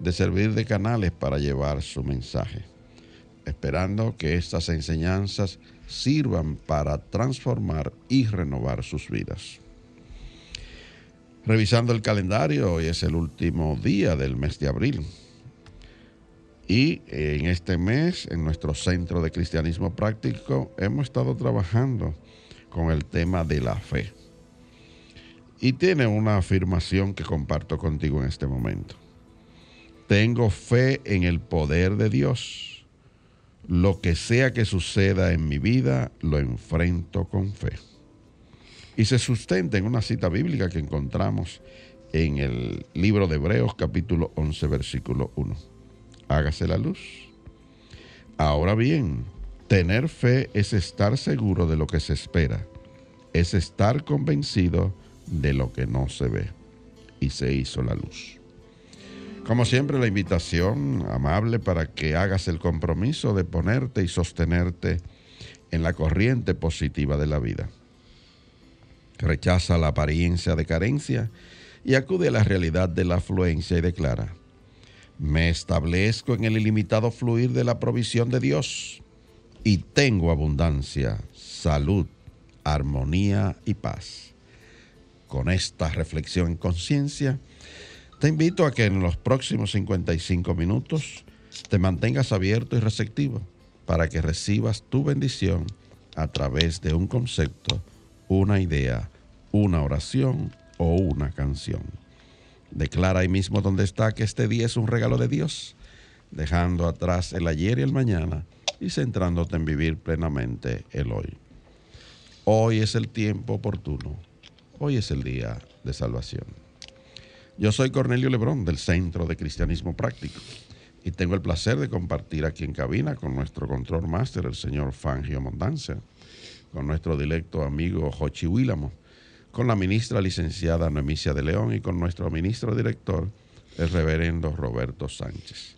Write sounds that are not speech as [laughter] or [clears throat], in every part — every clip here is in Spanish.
de servir de canales para llevar su mensaje, esperando que estas enseñanzas sirvan para transformar y renovar sus vidas. Revisando el calendario, hoy es el último día del mes de abril. Y en este mes, en nuestro Centro de Cristianismo Práctico, hemos estado trabajando con el tema de la fe. Y tiene una afirmación que comparto contigo en este momento. Tengo fe en el poder de Dios. Lo que sea que suceda en mi vida, lo enfrento con fe. Y se sustenta en una cita bíblica que encontramos en el libro de Hebreos capítulo 11 versículo 1. Hágase la luz. Ahora bien, tener fe es estar seguro de lo que se espera, es estar convencido de lo que no se ve. Y se hizo la luz. Como siempre, la invitación amable para que hagas el compromiso de ponerte y sostenerte en la corriente positiva de la vida. Rechaza la apariencia de carencia y acude a la realidad de la afluencia y declara, me establezco en el ilimitado fluir de la provisión de Dios y tengo abundancia, salud, armonía y paz. Con esta reflexión en conciencia, te invito a que en los próximos 55 minutos te mantengas abierto y receptivo para que recibas tu bendición a través de un concepto, una idea, una oración o una canción. Declara ahí mismo donde está que este día es un regalo de Dios, dejando atrás el ayer y el mañana y centrándote en vivir plenamente el hoy. Hoy es el tiempo oportuno, hoy es el día de salvación. Yo soy Cornelio Lebrón del Centro de Cristianismo Práctico y tengo el placer de compartir aquí en cabina con nuestro control máster, el señor Fangio Mondanza, con nuestro directo amigo Jochi Willamo, con la ministra licenciada Noemicia de León y con nuestro ministro director, el reverendo Roberto Sánchez.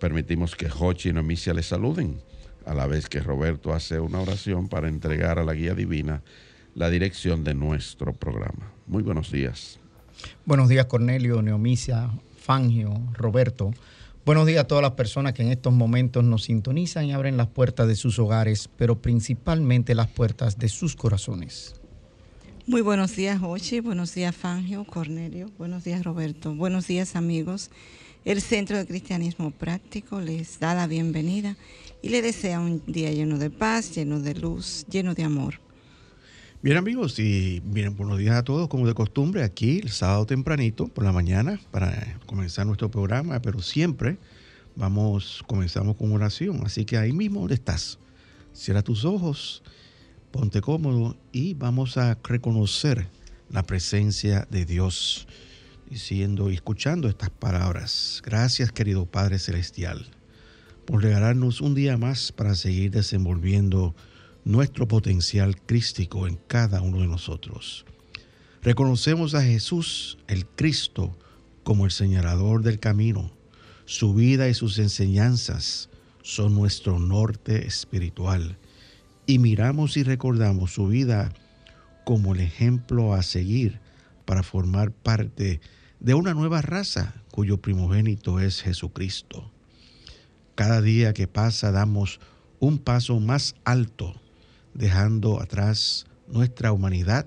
Permitimos que Jochi y Noemicia le saluden, a la vez que Roberto hace una oración para entregar a la guía divina la dirección de nuestro programa. Muy buenos días. Buenos días, Cornelio, Neomicia, Fangio, Roberto. Buenos días a todas las personas que en estos momentos nos sintonizan y abren las puertas de sus hogares, pero principalmente las puertas de sus corazones. Muy buenos días, Ochi. Buenos días, Fangio, Cornelio. Buenos días, Roberto. Buenos días, amigos. El Centro de Cristianismo Práctico les da la bienvenida y le desea un día lleno de paz, lleno de luz, lleno de amor. Bien amigos, y bien, buenos días a todos, como de costumbre, aquí el sábado tempranito, por la mañana, para comenzar nuestro programa, pero siempre vamos, comenzamos con oración, así que ahí mismo donde estás, cierra tus ojos, ponte cómodo y vamos a reconocer la presencia de Dios, diciendo y escuchando estas palabras. Gracias querido Padre Celestial, por regalarnos un día más para seguir desenvolviendo nuestro potencial crístico en cada uno de nosotros. Reconocemos a Jesús, el Cristo, como el señalador del camino. Su vida y sus enseñanzas son nuestro norte espiritual. Y miramos y recordamos su vida como el ejemplo a seguir para formar parte de una nueva raza cuyo primogénito es Jesucristo. Cada día que pasa damos un paso más alto dejando atrás nuestra humanidad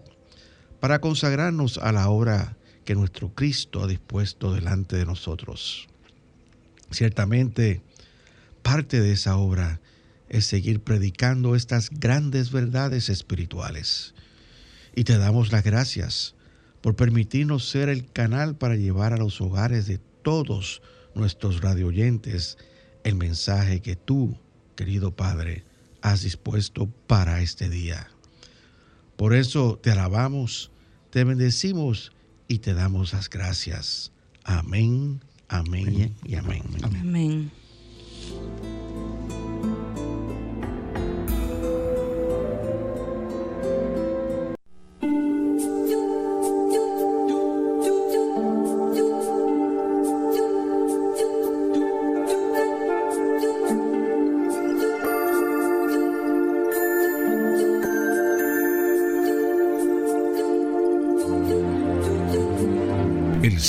para consagrarnos a la obra que nuestro Cristo ha dispuesto delante de nosotros. Ciertamente, parte de esa obra es seguir predicando estas grandes verdades espirituales. Y te damos las gracias por permitirnos ser el canal para llevar a los hogares de todos nuestros radioyentes el mensaje que tú, querido Padre, has dispuesto para este día. Por eso te alabamos, te bendecimos y te damos las gracias. Amén, amén y amén. Amén. El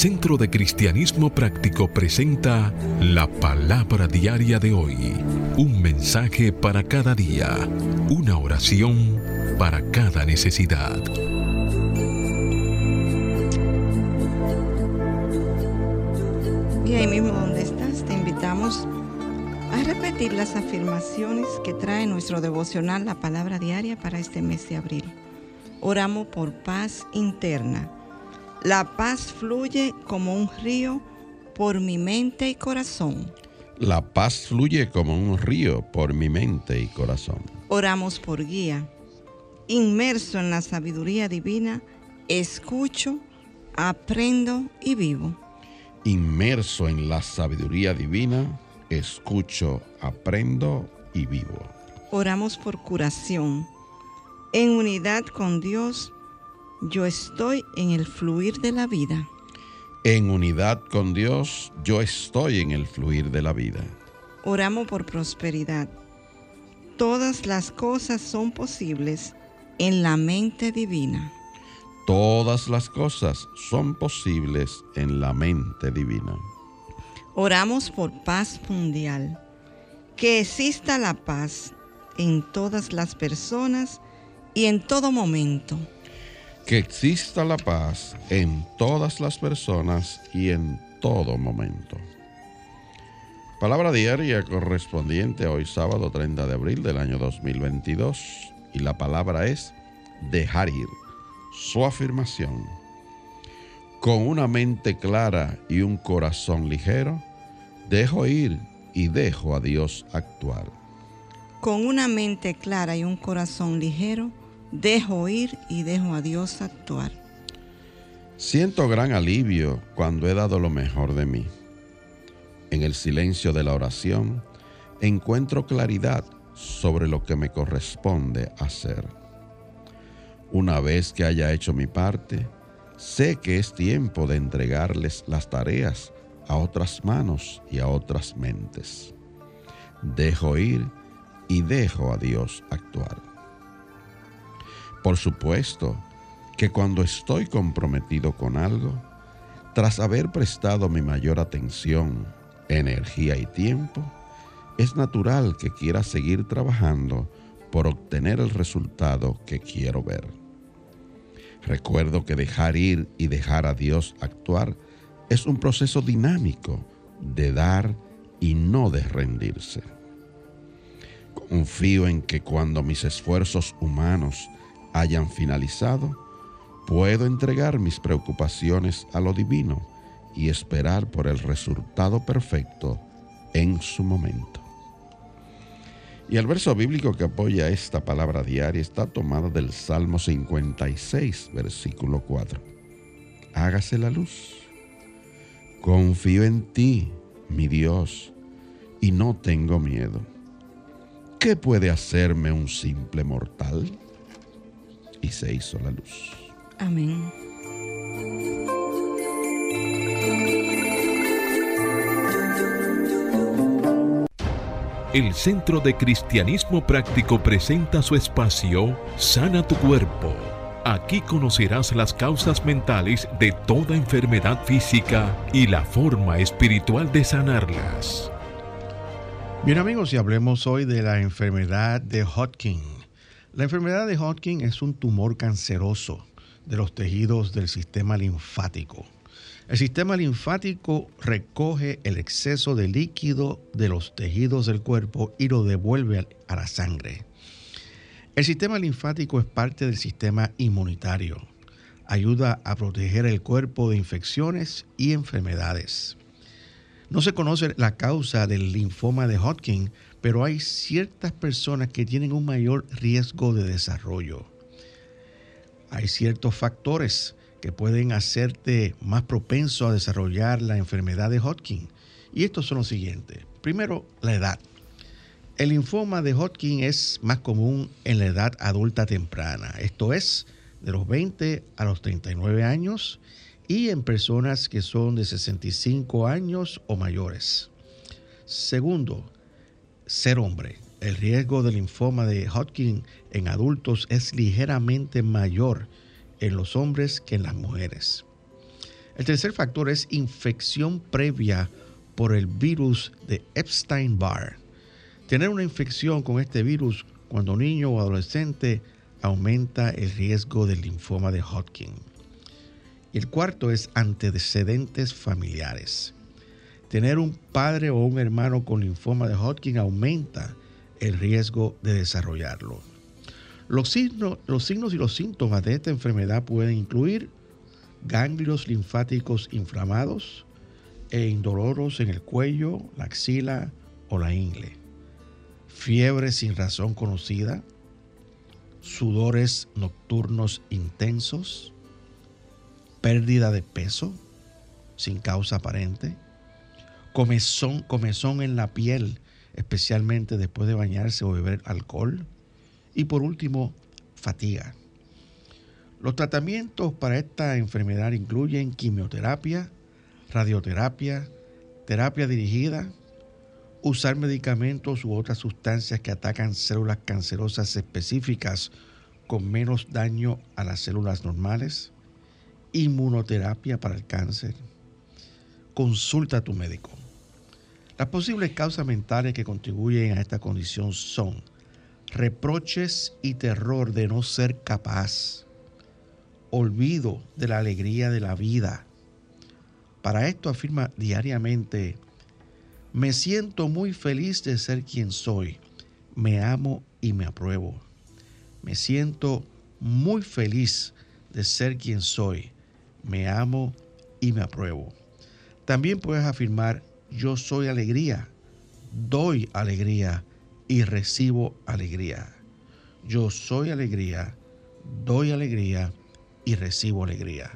Centro de Cristianismo Práctico presenta la palabra diaria de hoy. Un mensaje para cada día. Una oración para cada necesidad. Y ahí mismo donde estás, te invitamos a repetir las afirmaciones que trae nuestro devocional, la palabra diaria para este mes de abril. Oramos por paz interna. La paz fluye como un río por mi mente y corazón. La paz fluye como un río por mi mente y corazón. Oramos por guía. Inmerso en la sabiduría divina, escucho, aprendo y vivo. Inmerso en la sabiduría divina, escucho, aprendo y vivo. Oramos por curación. En unidad con Dios, yo estoy en el fluir de la vida. En unidad con Dios, yo estoy en el fluir de la vida. Oramos por prosperidad. Todas las cosas son posibles en la mente divina. Todas las cosas son posibles en la mente divina. Oramos por paz mundial. Que exista la paz en todas las personas y en todo momento. Que exista la paz en todas las personas y en todo momento. Palabra diaria correspondiente hoy sábado 30 de abril del año 2022 y la palabra es dejar ir. Su afirmación. Con una mente clara y un corazón ligero, dejo ir y dejo a Dios actuar. Con una mente clara y un corazón ligero, dejo ir y dejo a Dios actuar. Siento gran alivio cuando he dado lo mejor de mí. En el silencio de la oración, encuentro claridad sobre lo que me corresponde hacer. Una vez que haya hecho mi parte, sé que es tiempo de entregarles las tareas a otras manos y a otras mentes. Dejo ir y dejo a Dios actuar. Por supuesto que cuando estoy comprometido con algo, tras haber prestado mi mayor atención, energía y tiempo, es natural que quiera seguir trabajando por obtener el resultado que quiero ver. Recuerdo que dejar ir y dejar a Dios actuar es un proceso dinámico de dar y no de rendirse. Confío en que cuando mis esfuerzos humanos hayan finalizado, puedo entregar mis preocupaciones a lo divino y esperar por el resultado perfecto en su momento. Y el verso bíblico que apoya esta palabra diaria está tomado del Salmo 56, versículo 4. Hágase la luz. Confío en ti, mi Dios, y no tengo miedo. ¿Qué puede hacerme un simple mortal? Y se hizo la luz. Amén. El Centro de Cristianismo Práctico presenta su espacio Sana tu Cuerpo. Aquí conocerás las causas mentales de toda enfermedad física y la forma espiritual de sanarlas. Bien amigos, y hablemos hoy de la enfermedad de Hodgkin. La enfermedad de Hodgkin es un tumor canceroso de los tejidos del sistema linfático. El sistema linfático recoge el exceso de líquido de los tejidos del cuerpo y lo devuelve a la sangre. El sistema linfático es parte del sistema inmunitario. Ayuda a proteger el cuerpo de infecciones y enfermedades. No se conoce la causa del linfoma de Hodgkin, pero hay ciertas personas que tienen un mayor riesgo de desarrollo. Hay ciertos factores que pueden hacerte más propenso a desarrollar la enfermedad de Hodgkin. Y estos son los siguientes. Primero, la edad. El linfoma de Hodgkin es más común en la edad adulta temprana, esto es, de los 20 a los 39 años y en personas que son de 65 años o mayores. Segundo, ser hombre. El riesgo del linfoma de Hodgkin en adultos es ligeramente mayor en los hombres que en las mujeres. El tercer factor es infección previa por el virus de Epstein-Barr. Tener una infección con este virus cuando niño o adolescente aumenta el riesgo del linfoma de Hodgkin. Y el cuarto es antecedentes familiares. Tener un padre o un hermano con linfoma de Hodgkin aumenta el riesgo de desarrollarlo. Los signos, los signos y los síntomas de esta enfermedad pueden incluir ganglios linfáticos inflamados e indoloros en el cuello, la axila o la ingle, fiebre sin razón conocida, sudores nocturnos intensos, pérdida de peso sin causa aparente, comezón, comezón en la piel, especialmente después de bañarse o beber alcohol, y por último, fatiga. Los tratamientos para esta enfermedad incluyen quimioterapia, radioterapia, terapia dirigida, usar medicamentos u otras sustancias que atacan células cancerosas específicas con menos daño a las células normales, inmunoterapia para el cáncer. Consulta a tu médico. Las posibles causas mentales que contribuyen a esta condición son reproches y terror de no ser capaz, olvido de la alegría de la vida. Para esto afirma diariamente, me siento muy feliz de ser quien soy, me amo y me apruebo. Me siento muy feliz de ser quien soy, me amo y me apruebo. También puedes afirmar, yo soy alegría, doy alegría y recibo alegría. Yo soy alegría, doy alegría y recibo alegría.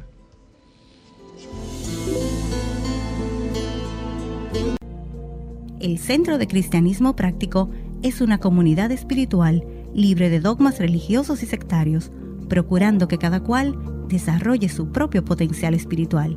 El Centro de Cristianismo Práctico es una comunidad espiritual libre de dogmas religiosos y sectarios, procurando que cada cual desarrolle su propio potencial espiritual.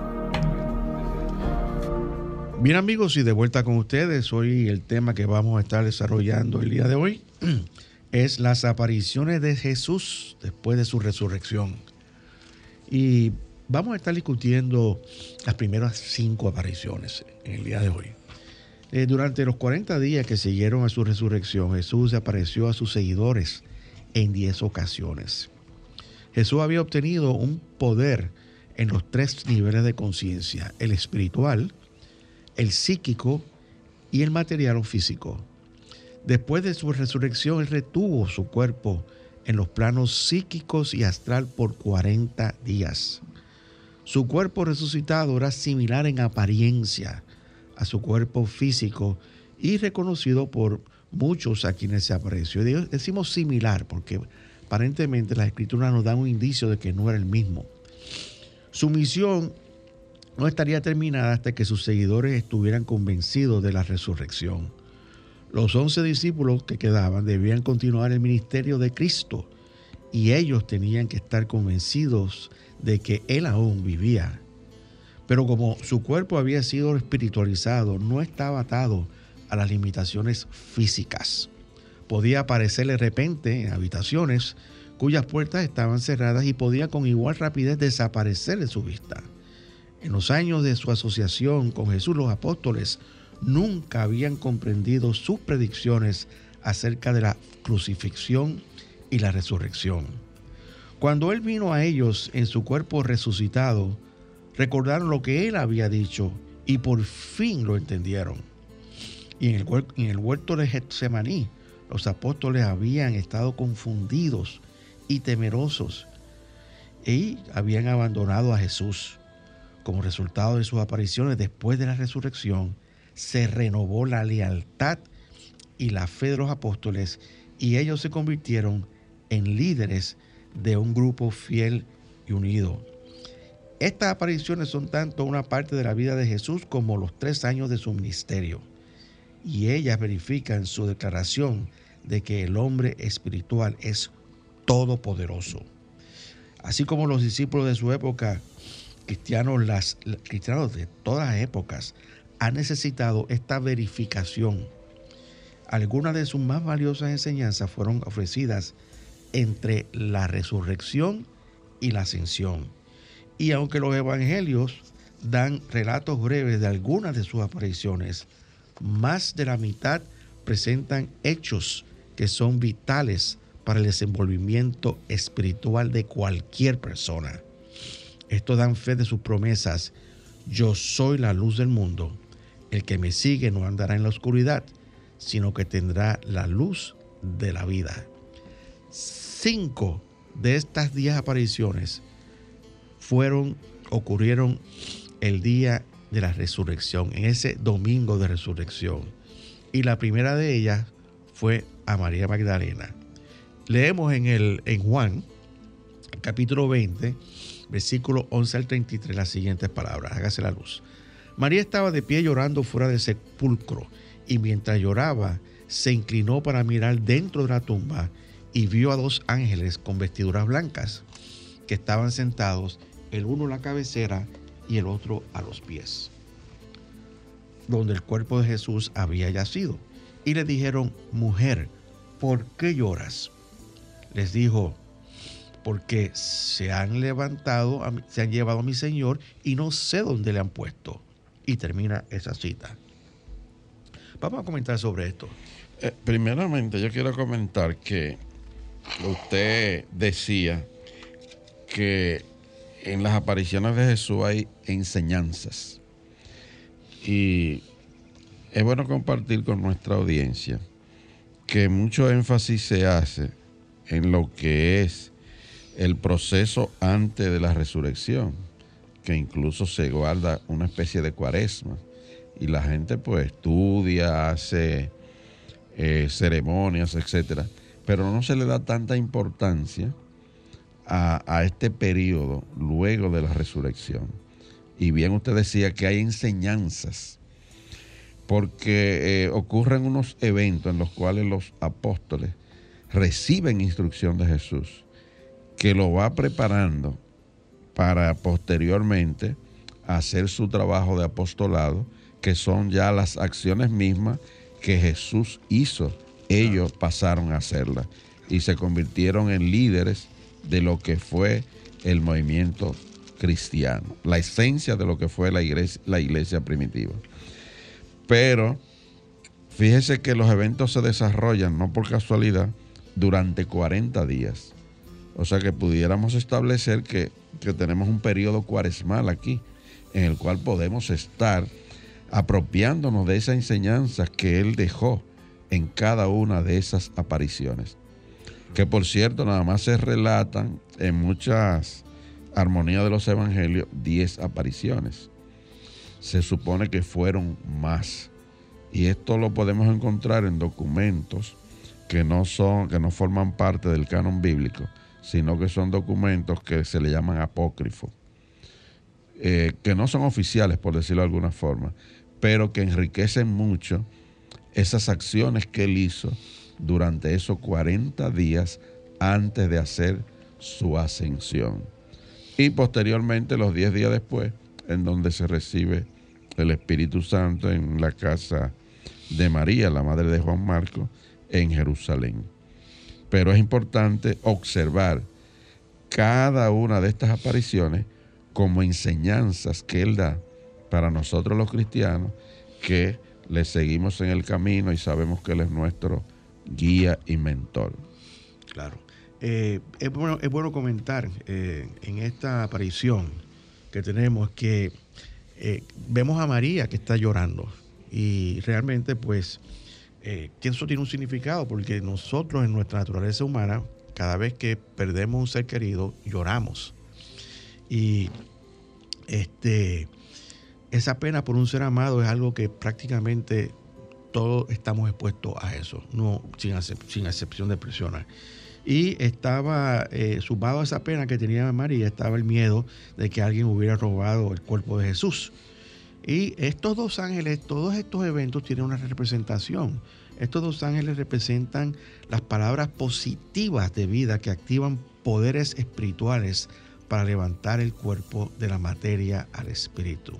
Bien amigos, y de vuelta con ustedes, hoy el tema que vamos a estar desarrollando el día de hoy [clears throat] es las apariciones de Jesús después de su resurrección. Y vamos a estar discutiendo las primeras cinco apariciones en el día de hoy. Eh, durante los 40 días que siguieron a su resurrección, Jesús apareció a sus seguidores en 10 ocasiones. Jesús había obtenido un poder en los tres niveles de conciencia, el espiritual, el psíquico y el material o físico. Después de su resurrección, Él retuvo su cuerpo en los planos psíquicos y astral por 40 días. Su cuerpo resucitado era similar en apariencia a su cuerpo físico y reconocido por muchos a quienes se apareció. Decimos similar porque aparentemente las escrituras nos dan un indicio de que no era el mismo. Su misión no estaría terminada hasta que sus seguidores estuvieran convencidos de la resurrección. Los once discípulos que quedaban debían continuar el ministerio de Cristo y ellos tenían que estar convencidos de que Él aún vivía. Pero como su cuerpo había sido espiritualizado, no estaba atado a las limitaciones físicas. Podía aparecer de repente en habitaciones cuyas puertas estaban cerradas y podía con igual rapidez desaparecer de su vista. En los años de su asociación con Jesús los apóstoles nunca habían comprendido sus predicciones acerca de la crucifixión y la resurrección. Cuando Él vino a ellos en su cuerpo resucitado, recordaron lo que Él había dicho y por fin lo entendieron. Y en el, huerto de Getsemaní, los apóstoles habían estado confundidos y temerosos y habían abandonado a Jesús. Como resultado de sus apariciones después de la resurrección, se renovó la lealtad y la fe de los apóstoles y ellos se convirtieron en líderes de un grupo fiel y unido. Estas apariciones son tanto una parte de la vida de Jesús como los tres años de su ministerio. Y ellas verifican su declaración de que el hombre espiritual es todopoderoso. Así como los discípulos de su época, cristianos, las, cristianos de todas épocas, han necesitado esta verificación. Algunas de sus más valiosas enseñanzas fueron ofrecidas entre la resurrección y la ascensión. Y aunque los evangelios dan relatos breves de algunas de sus apariciones, más de la mitad presentan hechos que son vitales para el desenvolvimiento espiritual de cualquier persona. Esto dan fe de sus promesas. Yo soy la luz del mundo. El que me sigue no andará en la oscuridad, sino que tendrá la luz de la vida. Cinco de estas diez apariciones fueron, ocurrieron el día de la resurrección, en ese domingo de resurrección. Y la primera de ellas fue a María Magdalena. Leemos en, el, en Juan, capítulo 20, versículo 11 al 33, las siguientes palabras. Hágase la luz. María estaba de pie llorando fuera del sepulcro y mientras lloraba se inclinó para mirar dentro de la tumba y vio a dos ángeles con vestiduras blancas que estaban sentados, el uno a la cabecera y el otro a los pies, donde el cuerpo de Jesús había yacido. Y le dijeron, mujer, ¿por qué lloras? Les dijo, porque se han levantado, se han llevado a mi Señor y no sé dónde le han puesto. Y termina esa cita. Vamos a comentar sobre esto. Eh, primeramente, yo quiero comentar que usted decía que en las apariciones de Jesús hay enseñanzas. Y es bueno compartir con nuestra audiencia que mucho énfasis se hace en lo que es el proceso antes de la resurrección, que incluso se guarda una especie de cuaresma. Y la gente pues estudia, hace eh, ceremonias, etcétera, pero no se le da tanta importancia a, este periodo luego de la resurrección. Y bien usted decía que hay enseñanzas, porque eh, ocurren unos eventos en los cuales los apóstoles reciben instrucción de Jesús, que lo va preparando para posteriormente hacer su trabajo de apostolado, que son ya las acciones mismas que Jesús hizo. Ellos pasaron a hacerlas y se convirtieron en líderes de lo que fue el movimiento cristiano, la esencia de lo que fue la iglesia, la iglesia primitiva. Pero fíjese que los eventos se desarrollan no por casualidad, durante 40 días. O sea que pudiéramos establecer que, tenemos un periodo cuaresmal aquí, en el cual podemos estar apropiándonos de esa enseñanza que Él dejó en cada una de esas apariciones. Que por cierto, nada más se relatan en muchas armonías de los evangelios 10 apariciones. Se supone que fueron más. Y esto lo podemos encontrar en documentos que no son, que no forman parte del canon bíblico, sino que son documentos que se le llaman apócrifos, eh, que no son oficiales, por decirlo de alguna forma, pero que enriquecen mucho esas acciones que él hizo durante esos 40 días antes de hacer su ascensión. Y posteriormente, los 10 días después, en donde se recibe el Espíritu Santo en la casa de María, la madre de Juan Marco, en Jerusalén. Pero es importante observar cada una de estas apariciones como enseñanzas que Él da para nosotros los cristianos que le seguimos en el camino y sabemos que Él es nuestro guía y mentor. Claro. Eh, es, bueno, comentar eh, en esta aparición que tenemos que eh, vemos a María que está llorando y realmente pues eso tiene un significado porque nosotros en nuestra naturaleza humana cada vez que perdemos un ser querido lloramos y este esa pena por un ser amado es algo que prácticamente todos estamos expuestos a eso, no sin, sin excepción de personas. Y estaba eh, sumado a esa pena que tenía María, estaba el miedo de que alguien hubiera robado el cuerpo de Jesús. Y estos dos ángeles, todos estos eventos tienen una representación. Estos dos ángeles representan las palabras positivas de vida que activan poderes espirituales para levantar el cuerpo de la materia al espíritu.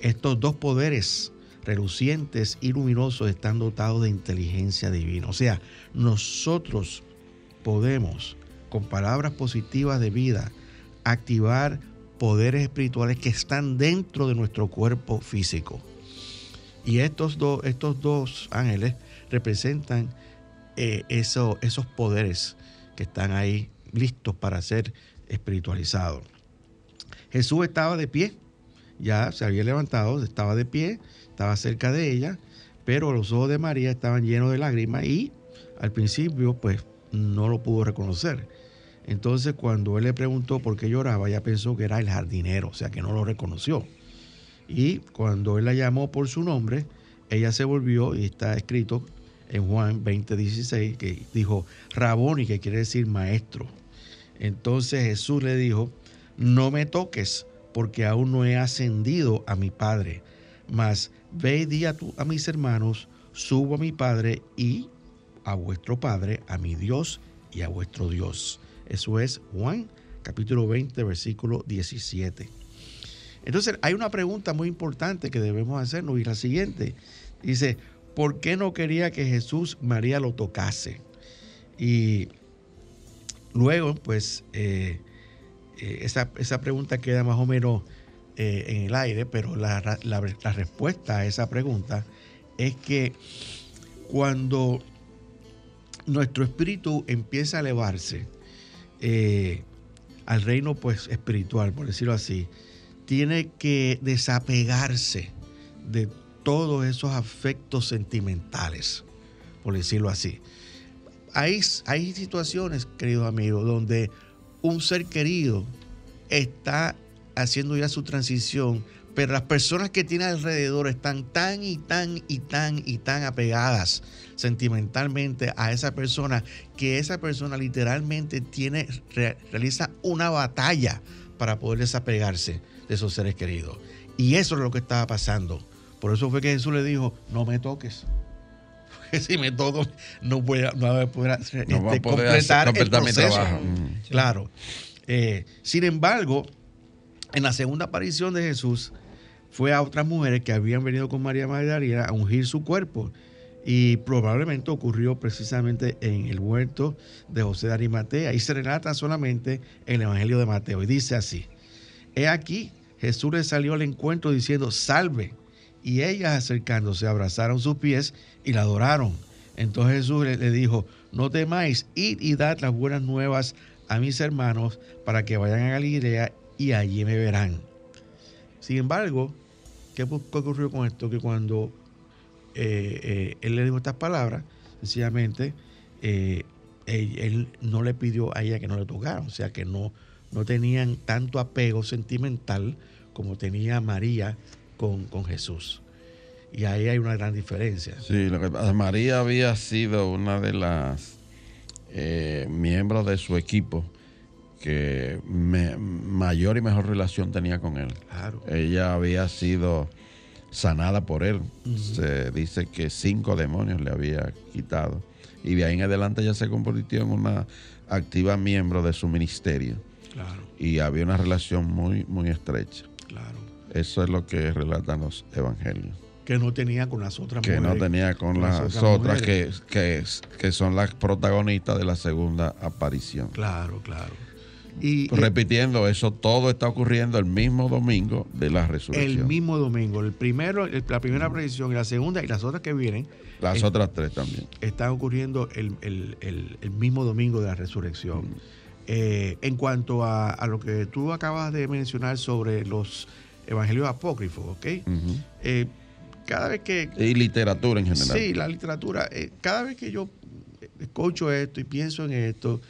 Estos dos poderes relucientes y luminosos están dotados de inteligencia divina. O sea, nosotros podemos, con palabras positivas de vida, activar poderes espirituales que están dentro de nuestro cuerpo físico. Y estos, dos, estos dos ángeles representan eh, esos poderes que están ahí listos para ser espiritualizados. Jesús estaba de pie, ya se había levantado, estaba de pie, estaba cerca de ella, pero los ojos de María estaban llenos de lágrimas y al principio pues no lo pudo reconocer. Entonces cuando él le preguntó por qué lloraba, ella pensó que era el jardinero, o sea que no lo reconoció. Y cuando él la llamó por su nombre, ella se volvió y está escrito en Juan 20:16 que dijo Raboni, que quiere decir maestro. Entonces Jesús le dijo, no me toques porque aún no he ascendido a mi Padre, mas ve y di a, a mis hermanos, subo a mi Padre y a vuestro Padre, a mi Dios y a vuestro Dios. Eso es Juan capítulo 20, versículo 17. Entonces hay una pregunta muy importante que debemos hacernos y la siguiente. Dice, ¿por qué no quería que Jesús María lo tocase? Y luego, pues, eh, eh, esa, pregunta queda más o menos eh, en el aire, pero la, la respuesta a esa pregunta es que cuando nuestro espíritu empieza a elevarse eh, al reino pues espiritual, por decirlo así, tiene que desapegarse de todos esos afectos sentimentales, por decirlo así. Hay, hay situaciones, queridos amigos, donde un ser querido está haciendo ya su transición pero las personas que tiene alrededor están tan y tan y tan y tan apegadas sentimentalmente a esa persona que esa persona literalmente tiene, realiza una batalla para poder desapegarse de esos seres queridos. Y eso es lo que estaba pasando. Por eso fue que Jesús le dijo, no me toques. [laughs] Porque si me toco, no voy a, poder, este, completar el proceso. Claro. Eh, sin embargo, en la segunda aparición de Jesús, fue a otras mujeres que habían venido con María Magdalena a ungir su cuerpo. Y probablemente ocurrió precisamente en el huerto de José de Arimatea. Y se relata solamente en el Evangelio de Mateo. Y dice así: He aquí, Jesús le salió al encuentro diciendo: Salve. Y ellas acercándose abrazaron sus pies y la adoraron. Entonces Jesús le, dijo: No temáis, id y dad las buenas nuevas a mis hermanos para que vayan a Galilea y allí me verán. Sin embargo, ¿qué ocurrió con esto? Que cuando eh, eh, él le dijo estas palabras, sencillamente eh, él, no le pidió a ella que no le tocaran, o sea que no, no tenían tanto apego sentimental como tenía María con, con Jesús. Y ahí hay una gran diferencia. Sí, lo que María había sido una de las miembros de su equipo que mayor y mejor relación tenía con él. Ella había sido sanada por él. Se dice que cinco demonios le había quitado. Y de ahí en adelante ella se convirtió en una activa miembro de su ministerio. Y había una relación muy, muy estrecha. Claro. Eso es lo que relatan los evangelios. Que no tenía con las otras que mujeres. no tenía con, con las, las otras que, que, que son las protagonistas de la segunda aparición. Claro, claro. Y, Pues Repitiendo, eso todo está ocurriendo el mismo domingo de la resurrección. el mismo domingo, el primero, el- la primera predicción y la segunda y las otras que vienen Las eh, otras tres también. están ocurriendo el, el- el- mismo domingo de la resurrección. Eh, en cuanto a, a lo que tú acabas de mencionar sobre los evangelios apócrifos, ¿ok? Eh, cada vez que... Y literatura en general. Sí, la literatura. eh, cada vez que yo escucho esto y pienso en esto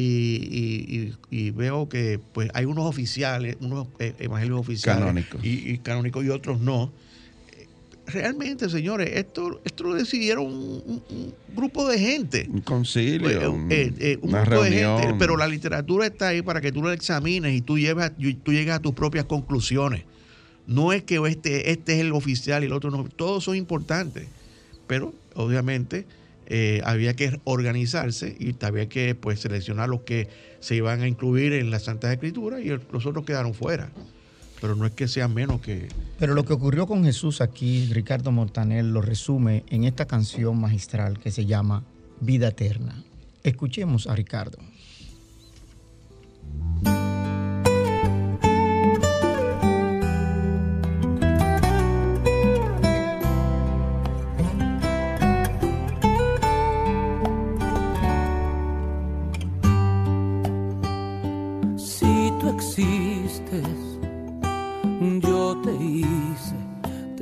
y, y- veo que pues hay unos oficiales, unos eh, evangelios oficiales Canónicos. Y, y canónicos y otros no. Realmente, señores, esto, esto lo decidieron un, grupo de gente. Un concilio, un- eh, eh, un una grupo de reunión. gente, pero la literatura está ahí para que tú la examines y tú, y tú llegues a tus propias conclusiones. No es que este, este es el oficial y el otro no. Todos son importantes. Pero, obviamente, eh, había que organizarse y había que pues, seleccionar los que se iban a incluir en las Santas Escrituras y los otros quedaron fuera. Pero no es que sean menos que... Pero lo que ocurrió con Jesús aquí, Ricardo Montaner lo resume en esta canción magistral que se llama Vida Eterna. Escuchemos a Ricardo.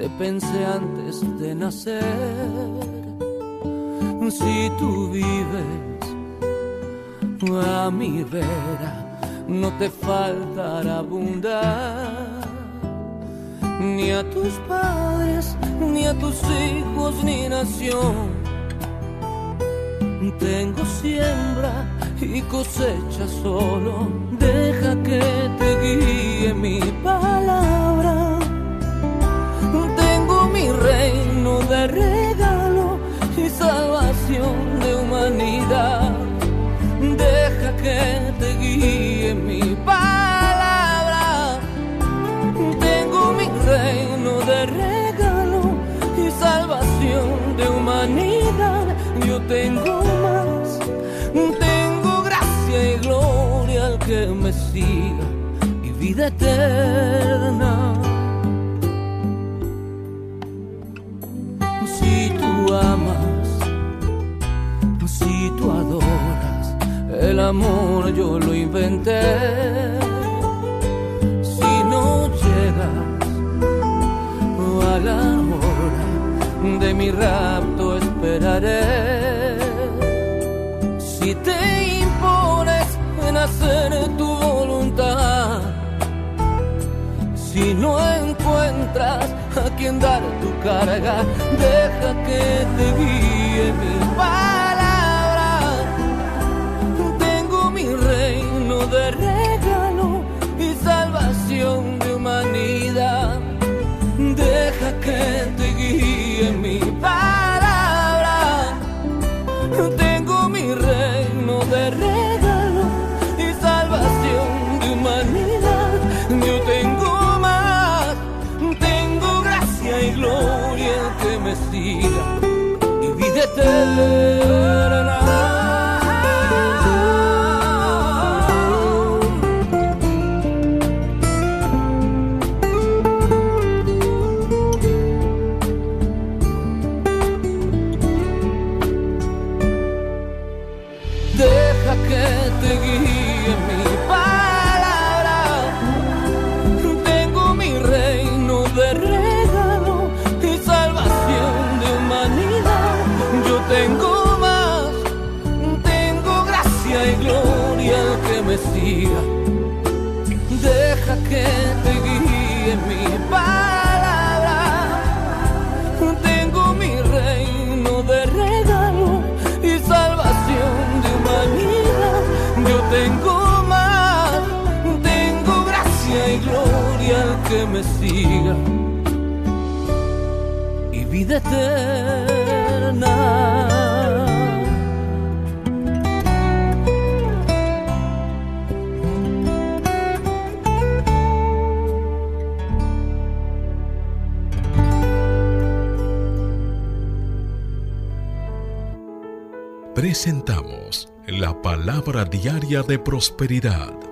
Te pensé antes de nacer. Si tú vives a mi vera, no te faltará abundar. Ni a tus padres, ni a tus hijos, ni nación tengo siembra y cosecha solo. Deja que te guíe mi palabra. De regalo y salvación de humanidad. Deja que te guíe mi palabra. Tengo mi reino de regalo y salvación de humanidad. Yo tengo más, tengo gracia y gloria al que me siga y vida eterna. Amor yo lo inventé. Si no llegas a la hora de mi rapto esperaré. Si te impones en hacer tu voluntad, si no encuentras a quien dar tu carga, deja que te guíe mi palabra. De regalo y salvación de humanidad. Deja que y vida eterna. Presentamos la palabra diaria de prosperidad.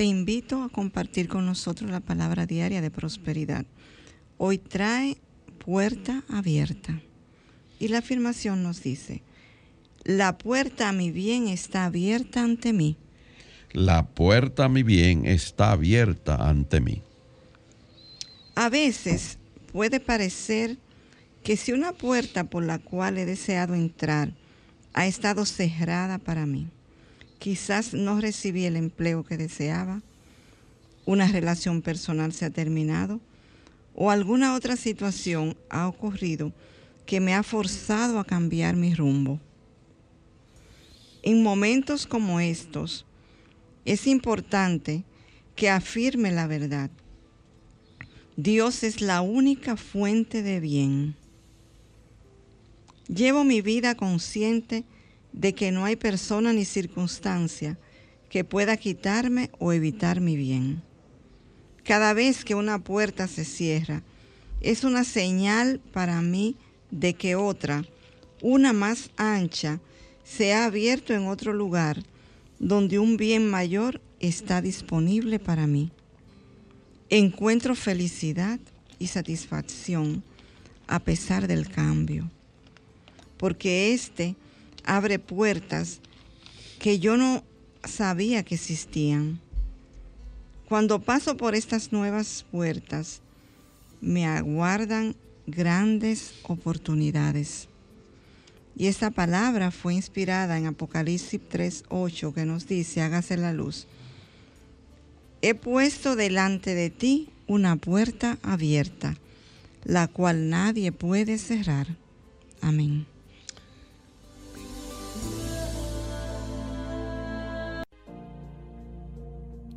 te invito a compartir con nosotros la palabra diaria de prosperidad. Hoy trae puerta abierta. Y la afirmación nos dice, la puerta a mi bien está abierta ante mí. La puerta a mi bien está abierta ante mí. A veces puede parecer que si una puerta por la cual he deseado entrar ha estado cerrada para mí, quizás no recibí el empleo que deseaba, una relación personal se ha terminado o alguna otra situación ha ocurrido que me ha forzado a cambiar mi rumbo. En momentos como estos, es importante que afirme la verdad. Dios es la única fuente de bien. Llevo mi vida consciente de que no hay persona ni circunstancia que pueda quitarme o evitar mi bien. Cada vez que una puerta se cierra, es una señal para mí de que otra, una más ancha, se ha abierto en otro lugar donde un bien mayor está disponible para mí. Encuentro felicidad y satisfacción a pesar del cambio, porque este abre puertas que yo no sabía que existían. Cuando paso por estas nuevas puertas, me aguardan grandes oportunidades. Y esta palabra fue inspirada en Apocalipsis 3:8 que nos dice, hágase la luz. He puesto delante de ti una puerta abierta, la cual nadie puede cerrar. Amén.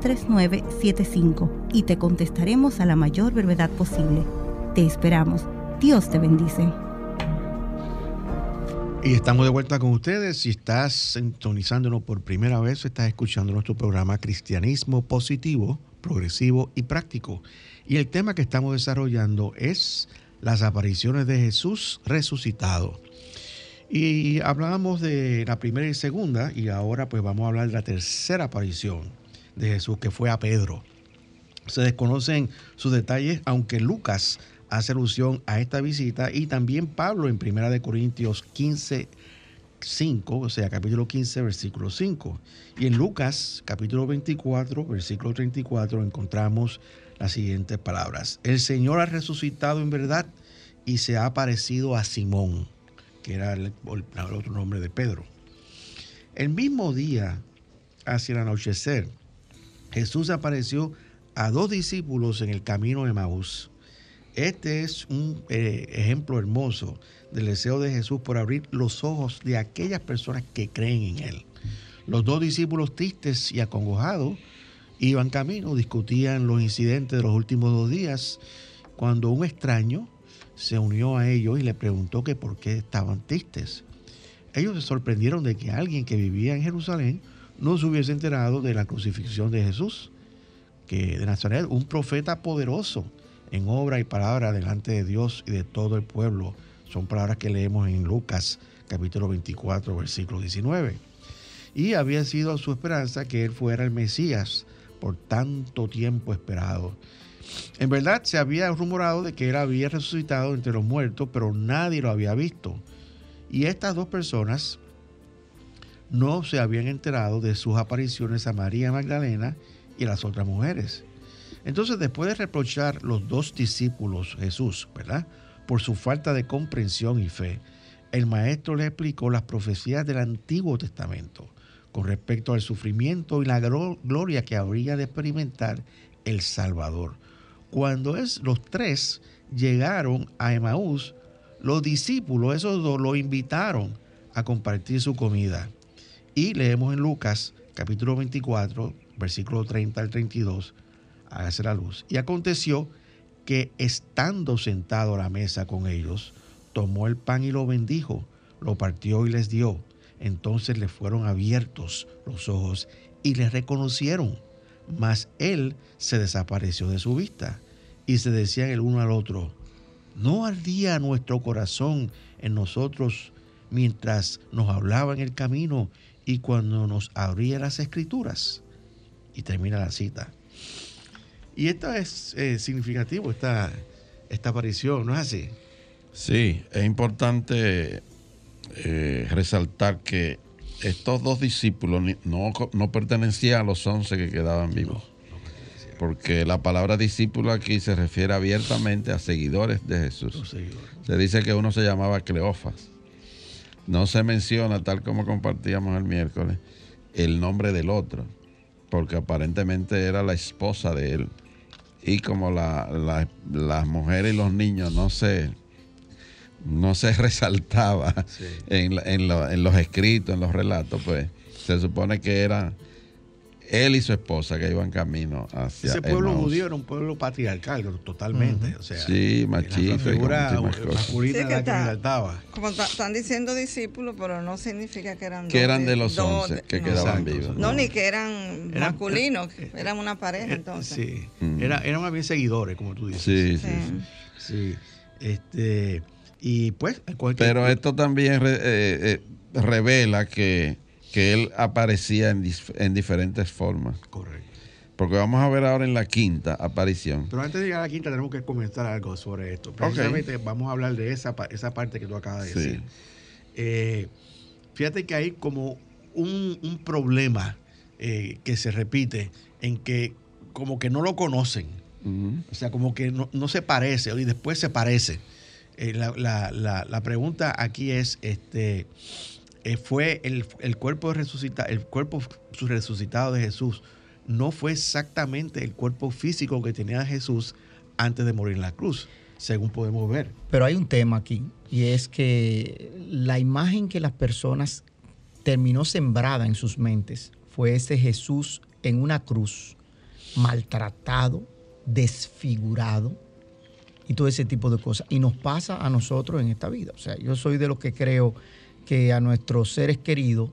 3975 y te contestaremos a la mayor brevedad posible. Te esperamos. Dios te bendice. Y estamos de vuelta con ustedes. Si estás sintonizándonos por primera vez, estás escuchando nuestro programa Cristianismo Positivo, Progresivo y Práctico. Y el tema que estamos desarrollando es las apariciones de Jesús resucitado. Y hablábamos de la primera y segunda y ahora pues vamos a hablar de la tercera aparición de Jesús, que fue a Pedro. Se desconocen sus detalles, aunque Lucas hace alusión a esta visita y también Pablo en 1 Corintios 15, 5, o sea, capítulo 15, versículo 5. Y en Lucas, capítulo 24, versículo 34, encontramos las siguientes palabras. El Señor ha resucitado en verdad y se ha aparecido a Simón, que era el, el otro nombre de Pedro. El mismo día, hacia el anochecer, Jesús apareció a dos discípulos en el camino de Maús. Este es un eh, ejemplo hermoso del deseo de Jesús por abrir los ojos de aquellas personas que creen en Él. Los dos discípulos tristes y acongojados iban camino, discutían los incidentes de los últimos dos días, cuando un extraño se unió a ellos y le preguntó que por qué estaban tristes. Ellos se sorprendieron de que alguien que vivía en Jerusalén no se hubiese enterado de la crucifixión de Jesús, que de Nazaret, un profeta poderoso en obra y palabra delante de Dios y de todo el pueblo. Son palabras que leemos en Lucas capítulo 24, versículo 19. Y había sido su esperanza que él fuera el Mesías por tanto tiempo esperado. En verdad se había rumorado de que él había resucitado entre los muertos, pero nadie lo había visto. Y estas dos personas no se habían enterado de sus apariciones a María Magdalena y a las otras mujeres. Entonces, después de reprochar los dos discípulos Jesús, ¿verdad? Por su falta de comprensión y fe, el maestro le explicó las profecías del Antiguo Testamento con respecto al sufrimiento y la gloria que habría de experimentar el Salvador. Cuando es, los tres llegaron a Emaús, los discípulos, esos dos, lo invitaron a compartir su comida. Y leemos en Lucas capítulo 24, versículo 30 al 32, hágase la luz. Y aconteció que estando sentado a la mesa con ellos, tomó el pan y lo bendijo, lo partió y les dio. Entonces le fueron abiertos los ojos y le reconocieron, mas él se desapareció de su vista. Y se decían el uno al otro, ¿no ardía nuestro corazón en nosotros mientras nos hablaba en el camino y cuando nos abría las escrituras? Y termina la cita. Y esto es eh, significativo, esta, esta aparición, ¿no es así? Sí, es importante eh, resaltar que estos dos discípulos no, no, pertenecían a los once que quedaban vivos. porque la palabra discípulo aquí se refiere abiertamente a seguidores de Jesús. Se dice que uno se llamaba Cleofas. No se menciona, tal como compartíamos el miércoles, el nombre del otro, porque aparentemente era la esposa de él. Y como la, las mujeres y los niños no se, no se [laughs] resaltaba en, en, los escritos, en los relatos, pues se supone que era él y su esposa que iban camino hacia ese pueblo judío era un pueblo patriarcal totalmente o sea sí machista figura masculina la que resaltaba como están diciendo discípulos pero no significa que eran que eran de los once que quedaban vivos. No, ni que eran, masculinos eh, eran una pareja eh, entonces. sí era, eran más bien seguidores como tú dices. Sí sí, sí. este y pues pero esto también eh, revela que que él aparecía en, diferentes formas. Correcto. Porque vamos a ver ahora en la quinta aparición. Pero antes de llegar a la quinta tenemos que comentar algo sobre esto. Precisamente vamos a hablar de esa, esa parte que tú acabas de decir. Eh, fíjate que hay como un, problema eh, que se repite en que como que no lo conocen. O sea, como que no, se parece y después se parece. Eh, la, la, la, pregunta aquí es, este, fue el, cuerpo resucitado, el cuerpo resucitado de Jesús, no fue exactamente el cuerpo físico que tenía Jesús antes de morir en la cruz, según podemos ver. Pero hay un tema aquí, y es que la imagen que las personas terminó sembrada en sus mentes fue ese Jesús en una cruz, maltratado, desfigurado, y todo ese tipo de cosas. Y nos pasa a nosotros en esta vida. O sea, yo soy de los que creo que a nuestros seres queridos,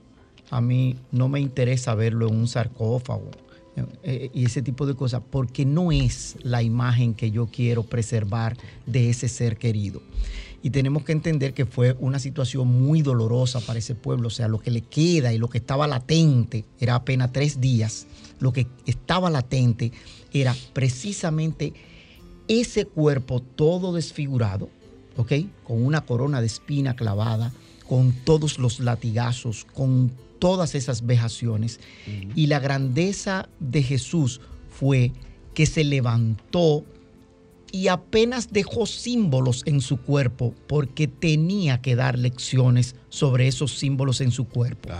a mí no me interesa verlo en un sarcófago eh, eh, y ese tipo de cosas, porque no es la imagen que yo quiero preservar de ese ser querido. Y tenemos que entender que fue una situación muy dolorosa para ese pueblo, o sea, lo que le queda y lo que estaba latente, era apenas tres días, lo que estaba latente era precisamente ese cuerpo todo desfigurado, ¿ok? Con una corona de espina clavada, con todos los latigazos, con todas esas vejaciones. Y la grandeza de Jesús fue que se levantó y apenas dejó símbolos en su cuerpo porque tenía que dar lecciones sobre esos símbolos en su cuerpo.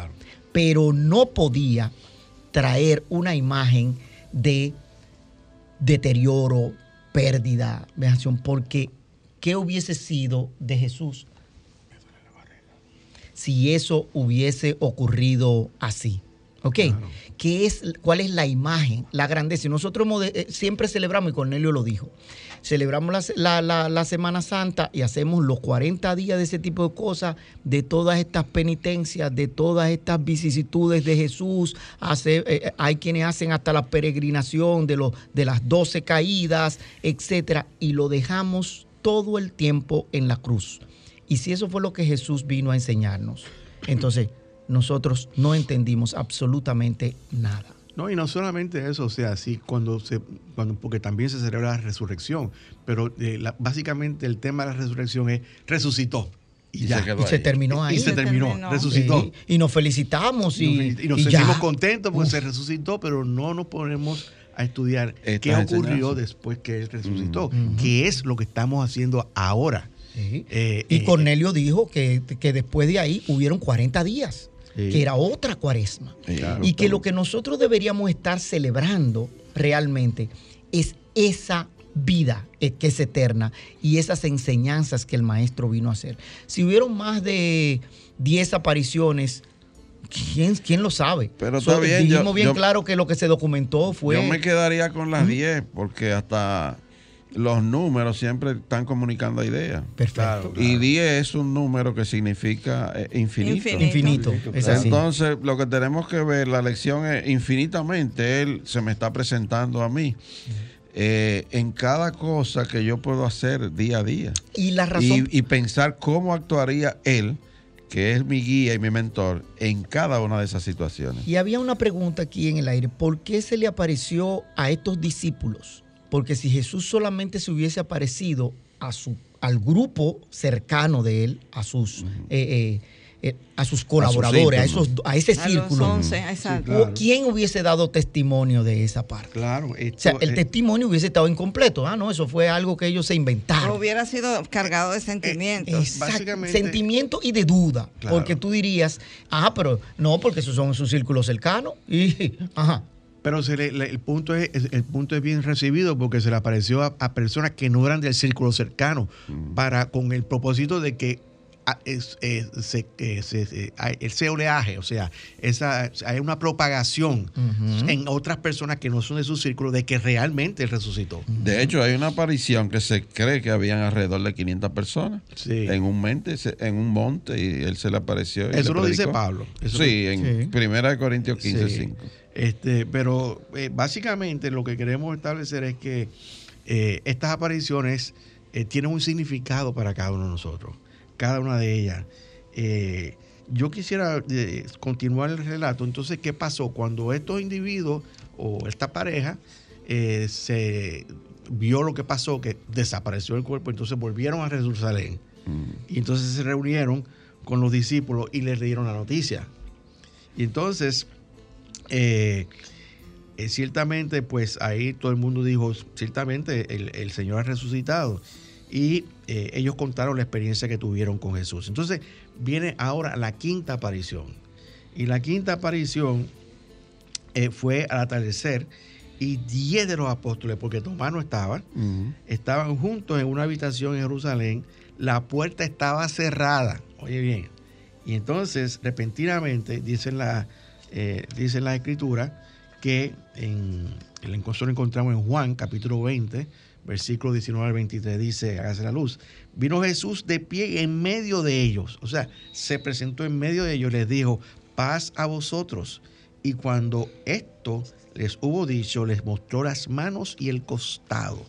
Pero no podía traer una imagen de deterioro, pérdida, vejación, porque ¿qué hubiese sido de Jesús si eso hubiese ocurrido así. ¿Ok? ¿Qué es, ¿Cuál es la imagen, la grandeza? nosotros eh, siempre celebramos, y Cornelio lo dijo, celebramos la, Semana Santa y hacemos los 40 días de ese tipo de cosas, de todas estas penitencias, de todas estas vicisitudes de Jesús. Hace, eh, eh, hay quienes hacen hasta la peregrinación de, los, de las 12 caídas, etc. Y lo dejamos todo el tiempo en la cruz. Y si eso fue lo que Jesús vino a enseñarnos, entonces nosotros no entendimos absolutamente nada. No, y no solamente eso, o sea, sí, cuando se, cuando, porque también se celebra la resurrección, pero eh, básicamente el tema de la resurrección es resucitó. Y, ya. Se, terminó ahí. Y, se, terminó, resucitó. Y, nos felicitamos y, nos, sentimos contentos porque se resucitó, pero no nos ponemos a estudiar qué ocurrió después que Él resucitó, Mm. que es lo que estamos haciendo ahora. Sí. Eh, y eh, Cornelio dijo que, que después de ahí hubieron 40 días, Sí. que era otra cuaresma. Claro, y que claro. lo que nosotros deberíamos estar celebrando realmente es esa vida eh, que es eterna y esas enseñanzas que el maestro vino a hacer. Si hubieron más de 10 apariciones, ¿quién, quién lo sabe? Pero está bien, yo- Dijimos bien yo- claro que lo que se documentó fue... Yo me quedaría con las 10 porque hasta los números siempre están comunicando ideas. Perfecto. Y 10 es un número que significa eh, infinito. Infinito. Es así. Entonces, lo que tenemos que ver, la lección es infinitamente, Él se me está presentando a mí eh, en cada cosa que yo puedo hacer día a día. Y la razón... Y, y pensar cómo actuaría Él, que es mi guía y mi mentor, en cada una de esas situaciones. Y había una pregunta aquí en el aire. ¿Por qué se le apareció a estos discípulos? Porque si Jesús solamente se hubiese aparecido a su, al grupo cercano de él, a sus, eh, eh, eh, a sus colaboradores, a, esos, a ese A los círculo, 11, exacto. ¿o ¿quién hubiese dado testimonio de esa parte? Claro. O sea, el testimonio hubiese estado incompleto. Ah, no, eso fue algo que ellos se inventaron. Hubiera sido cargado de sentimientos. Exacto, básicamente- sentimiento y de duda. Claro. Porque tú dirías, ah, pero no, porque esos son sus círculos cercanos. Y, [laughs] ajá. Pero se le- le- el, punto es, el punto es bien recibido porque se le apareció a, a personas que no eran del círculo cercano para con el propósito de que ah, es- se, se- ese oleaje, o sea, esa, hay una propagación en otras personas que no son de su círculo de que realmente él resucitó. De hecho, hay una aparición que se cree que habían alrededor de 500 personas Sí. en un monte, se- en un monte y él se le apareció. y Eso le lo dice. Pablo. Eso sí, en Sí. Primera de Corintios 15, Sí. 5. Este, pero eh, básicamente lo que queremos establecer es que eh, estas apariciones eh, tienen un significado para cada uno de nosotros, cada una de ellas. Yo quisiera continuar el relato. Entonces, ¿qué pasó cuando estos individuos o esta pareja se vio lo que pasó, que desapareció el cuerpo, entonces volvieron a Jerusalén y entonces se reunieron con los discípulos y les dieron la noticia. Y entonces eh, eh, ciertamente, pues ahí todo el mundo dijo, ciertamente el, el Señor ha resucitado. Y eh, ellos contaron la experiencia que tuvieron con Jesús. Entonces viene ahora la quinta aparición. Y la quinta aparición eh, fue al atardecer y diez de los apóstoles, porque Tomás no estaba, estaban juntos en una habitación en Jerusalén. La puerta estaba cerrada. Oye bien. Y entonces, repentinamente, dicen la, eh, dice la escritura que en el encuentro lo encontramos en Juan, capítulo 20, versículo 19 al 23, dice, hágase la luz. Vino Jesús de pie en medio de ellos. O sea, se presentó en medio de ellos, les dijo, paz a vosotros. Y cuando esto les hubo dicho, les mostró las manos y el costado.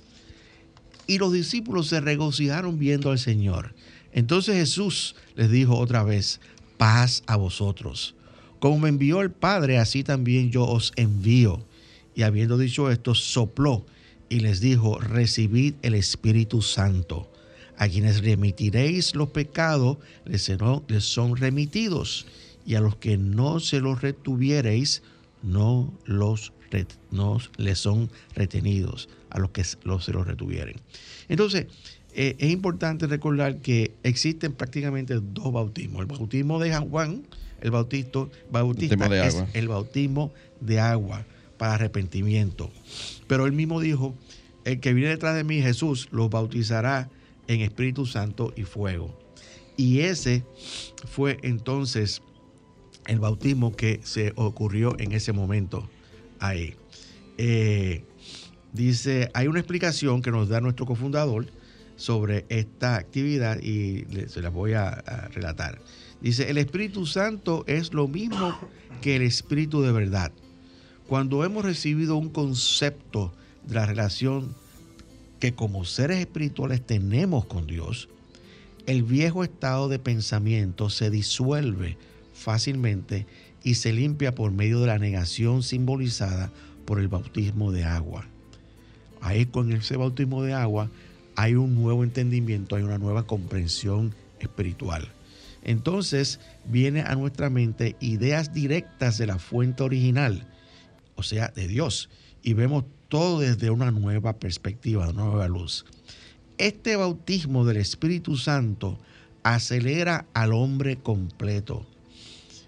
Y los discípulos se regocijaron viendo al Señor. Entonces Jesús les dijo otra vez, paz a vosotros. Como me envió el Padre, así también yo os envío. Y habiendo dicho esto, sopló y les dijo, recibid el Espíritu Santo. A quienes remitiréis los pecados, les son remitidos. Y a los que no se los retuviereis, no los no les son retenidos a los que los, se los retuvieren. Entonces, eh, es importante recordar que existen prácticamente dos bautismos. El bautismo de Juan, el bautisto, bautista, es el bautismo de agua para arrepentimiento. Pero él mismo dijo, el que viene detrás de mí, Jesús, los bautizará en Espíritu Santo y fuego. Y ese fue entonces el bautismo que se ocurrió en ese momento ahí. Eh, dice, hay una explicación que nos da nuestro cofundador sobre esta actividad y se la voy a, a relatar. Dice, el Espíritu Santo es lo mismo que el Espíritu de verdad. Cuando hemos recibido un concepto de la relación que como seres espirituales tenemos con Dios, el viejo estado de pensamiento se disuelve fácilmente y se limpia por medio de la negación simbolizada por el bautismo de agua. Ahí con ese bautismo de agua hay un nuevo entendimiento, hay una nueva comprensión espiritual. Entonces viene a nuestra mente ideas directas de la fuente original, o sea, de Dios. y vemos todo desde una nueva perspectiva, una nueva luz. Este bautismo del Espíritu Santo acelera al hombre completo.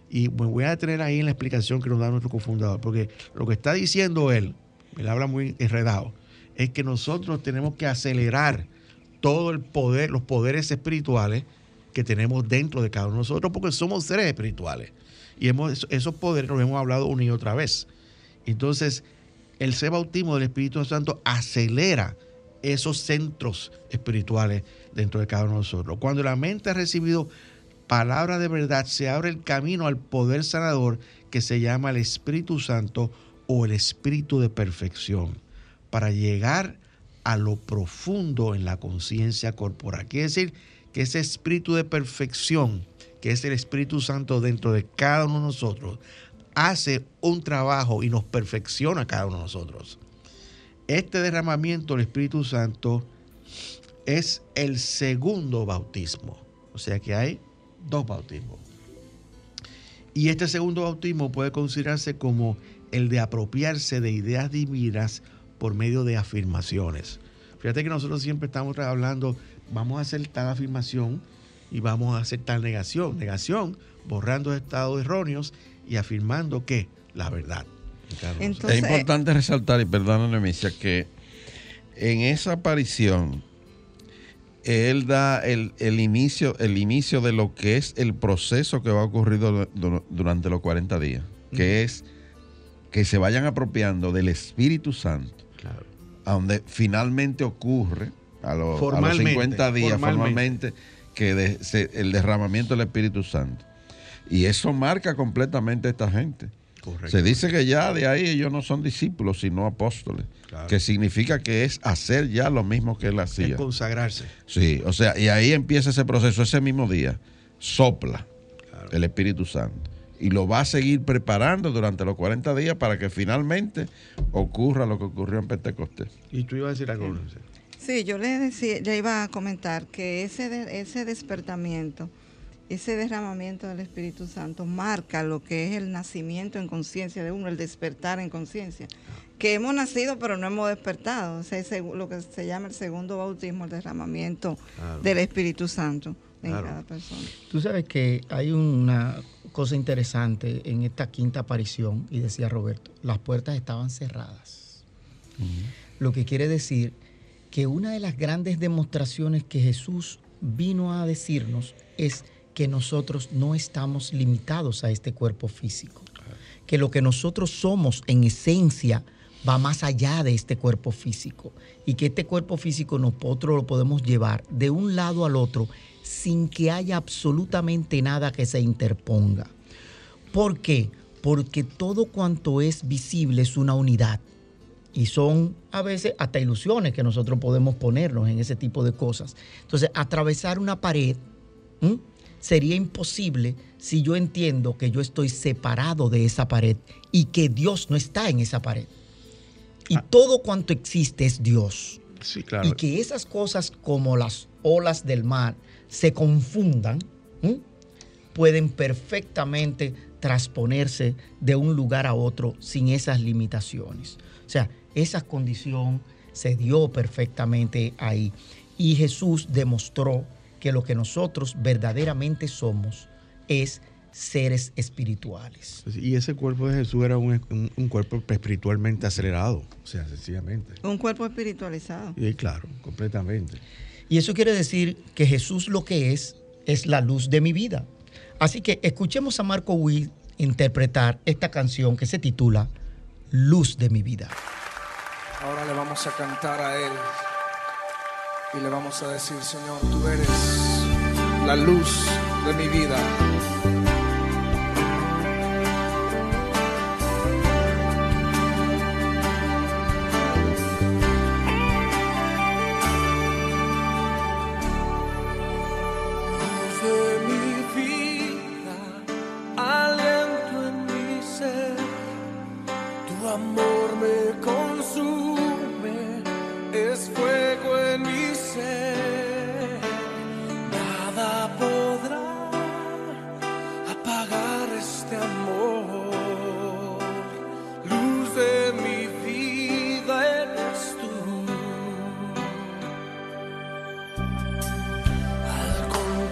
Y me voy a detener ahí en la explicación que nos da nuestro cofundador, porque lo que está diciendo él, él habla muy enredado, es que nosotros tenemos que acelerar todo el poder, los poderes espirituales que tenemos dentro de cada uno de nosotros, porque somos seres espirituales. Y hemos, esos poderes los hemos hablado una y otra vez. Entonces, el ser bautismo del Espíritu Santo acelera esos centros espirituales dentro de cada uno de nosotros. Cuando la mente ha recibido palabra de verdad, se abre el camino al poder sanador que se llama el Espíritu Santo o el Espíritu de perfección, para llegar a lo profundo en la conciencia corporal. Quiere decir que ese espíritu de perfección, que es el Espíritu Santo dentro de cada uno de nosotros, hace un trabajo y nos perfecciona cada uno de nosotros. Este derramamiento del Espíritu Santo es el segundo bautismo. O sea que hay dos bautismos. Y este segundo bautismo puede considerarse como el de apropiarse de ideas divinas por medio de afirmaciones. Fíjate que nosotros siempre estamos hablando, vamos a hacer tal afirmación y vamos a hacer tal negación. Negación, borrando estados erróneos y afirmando que la verdad. es importante resaltar, y perdóname, Misia, que en esa aparición él da el, inicio, el inicio de lo que es el proceso que va a ocurrir durante los 40 días, que es que se vayan apropiando del Espíritu Santo, a donde finalmente ocurre a, los 50 días formalmente, que el derramamiento del Espíritu Santo. Y eso marca completamente a esta gente. Se dice que ya de ahí ellos no son discípulos, sino apóstoles. Que significa que es hacer ya lo mismo que él hacía. Es consagrarse. Sí, o sea, y ahí empieza ese proceso, ese mismo día. Sopla el Espíritu Santo. Y lo va a seguir preparando durante los 40 días para que finalmente ocurra lo que ocurrió en Pentecostés. Y tú ibas a decir algo, Sí, yo le decía, ya iba a comentar que ese, ese despertamiento ese derramamiento del Espíritu Santo marca lo que es el nacimiento en conciencia de uno, el despertar en conciencia. Que hemos nacido pero no hemos despertado. O sea, es lo que se llama el segundo bautismo, el derramamiento del Espíritu Santo en cada persona. Tú sabes que hay una cosa interesante en esta quinta aparición, y decía Roberto, las puertas estaban cerradas. Lo que quiere decir que una de las grandes demostraciones que Jesús vino a decirnos es que nosotros no estamos limitados a este cuerpo físico, que lo que nosotros somos en esencia va más allá de este cuerpo físico y que este cuerpo físico nosotros lo podemos llevar de un lado al otro sin que haya absolutamente nada que se interponga. ¿Por qué? Porque todo cuanto es visible es una unidad. Y son a veces hasta ilusiones que nosotros podemos ponernos en ese tipo de cosas. Entonces, atravesar una pared sería imposible si yo entiendo que yo estoy separado de esa pared y que Dios no está en esa pared. Y ah. todo cuanto existe es Dios. Sí, claro. Y que esas cosas como las olas del mar se confundan, pueden perfectamente transponerse de un lugar a otro sin esas limitaciones. O sea, esa condición se dio perfectamente ahí. Y Jesús demostró que lo que nosotros verdaderamente somos es seres espirituales. Pues y ese cuerpo de Jesús era un, cuerpo espiritualmente acelerado, o sea, sencillamente. Un cuerpo espiritualizado. Y claro, completamente. Y eso quiere decir que Jesús lo que es es la luz de mi vida. Así que escuchemos a Marco Witt interpretar esta canción que se titula Luz de mi vida. Ahora le vamos a cantar a Él y le vamos a decir, Señor, tú eres la luz de mi vida.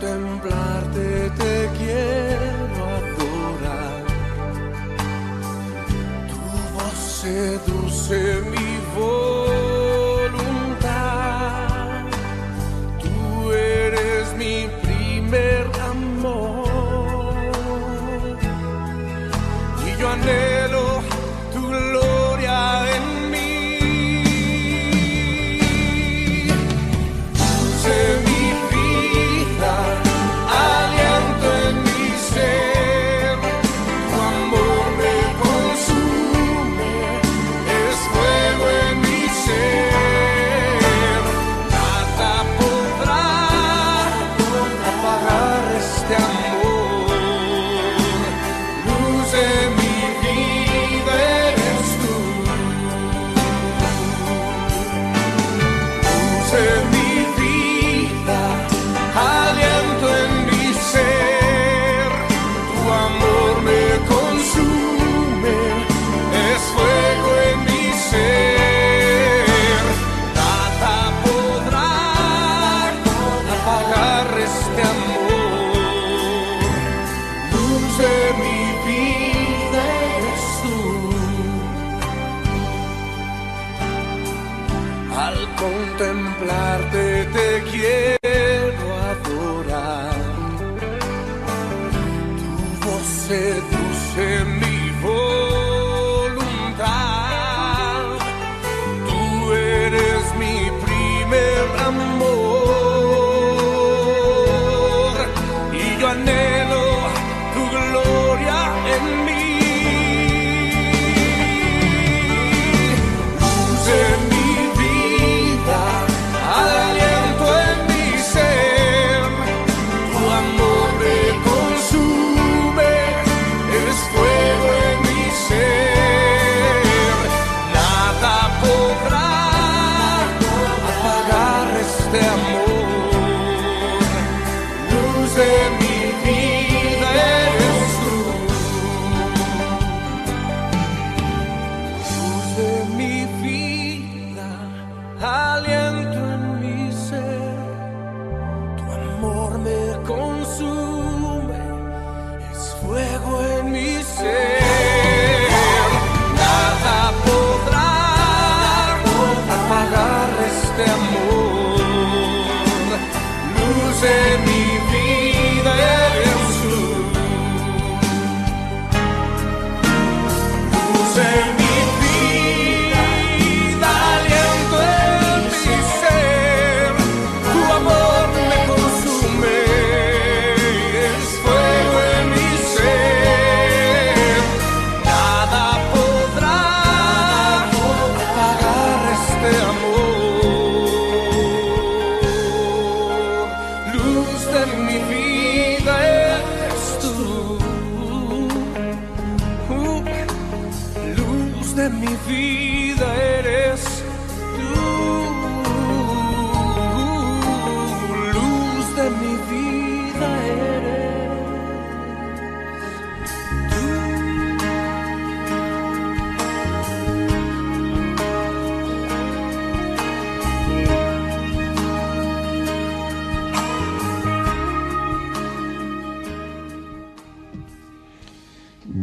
Contemplarte te quiero adorar. Tu voz seduce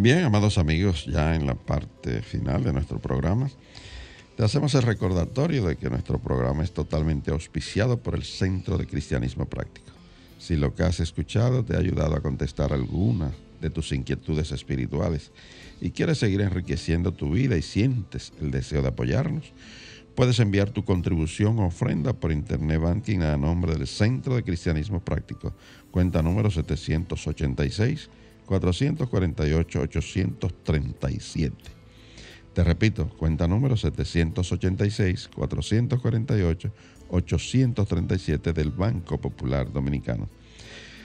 Bien, amados amigos, ya en la parte final de nuestro programa, te hacemos el recordatorio de que nuestro programa es totalmente auspiciado por el Centro de Cristianismo Práctico. Si lo que has escuchado te ha ayudado a contestar alguna de tus inquietudes espirituales y quieres seguir enriqueciendo tu vida y sientes el deseo de apoyarnos, puedes enviar tu contribución o ofrenda por Internet Banking a nombre del Centro de Cristianismo Práctico, cuenta número 786 448 837. Te repito, cuenta número 786 448 837 del Banco Popular Dominicano.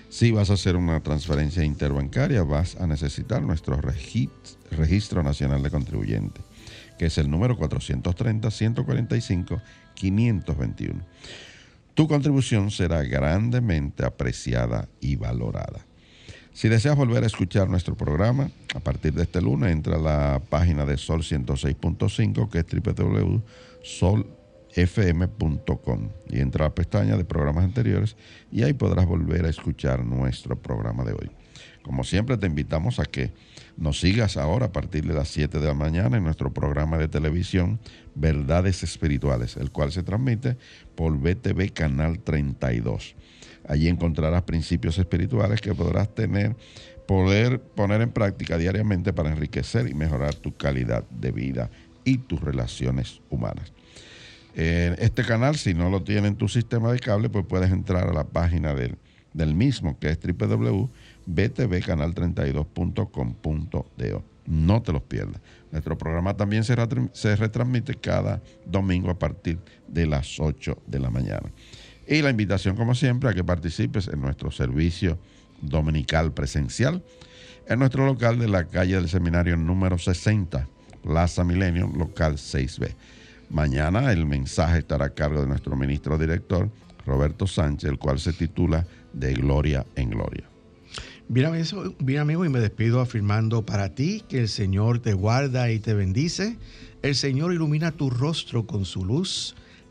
Si vas a hacer una transferencia interbancaria, vas a necesitar nuestro regis- Registro Nacional de Contribuyente, que es el número 430-145-521. Tu contribución será grandemente apreciada y valorada. Si deseas volver a escuchar nuestro programa, a partir de este lunes entra a la página de Sol 106.5, que es fm.com y entra a la pestaña de programas anteriores y ahí podrás volver a escuchar nuestro programa de hoy. Como siempre te invitamos a que nos sigas ahora a partir de las 7 de la mañana en nuestro programa de televisión Verdades Espirituales, el cual se transmite por BTV Canal 32. Allí encontrarás principios espirituales que podrás tener, poder poner en práctica diariamente para enriquecer y mejorar tu calidad de vida y tus relaciones humanas. Eh, este canal, si no lo tiene en tu sistema de cable, pues puedes entrar a la página del, del mismo, que es www.btvcanal32.com.do. No te los pierdas. Nuestro programa también se, se retransmite cada domingo a partir de las 8 de la mañana. Y la invitación, como siempre, a que participes en nuestro servicio dominical presencial en nuestro local de la calle del seminario número 60, Plaza Milenio, local 6B. Mañana el mensaje estará a cargo de nuestro ministro director, Roberto Sánchez, el cual se titula De Gloria en Gloria. Bien, bien amigo, y me despido afirmando para ti que el Señor te guarda y te bendice. El Señor ilumina tu rostro con su luz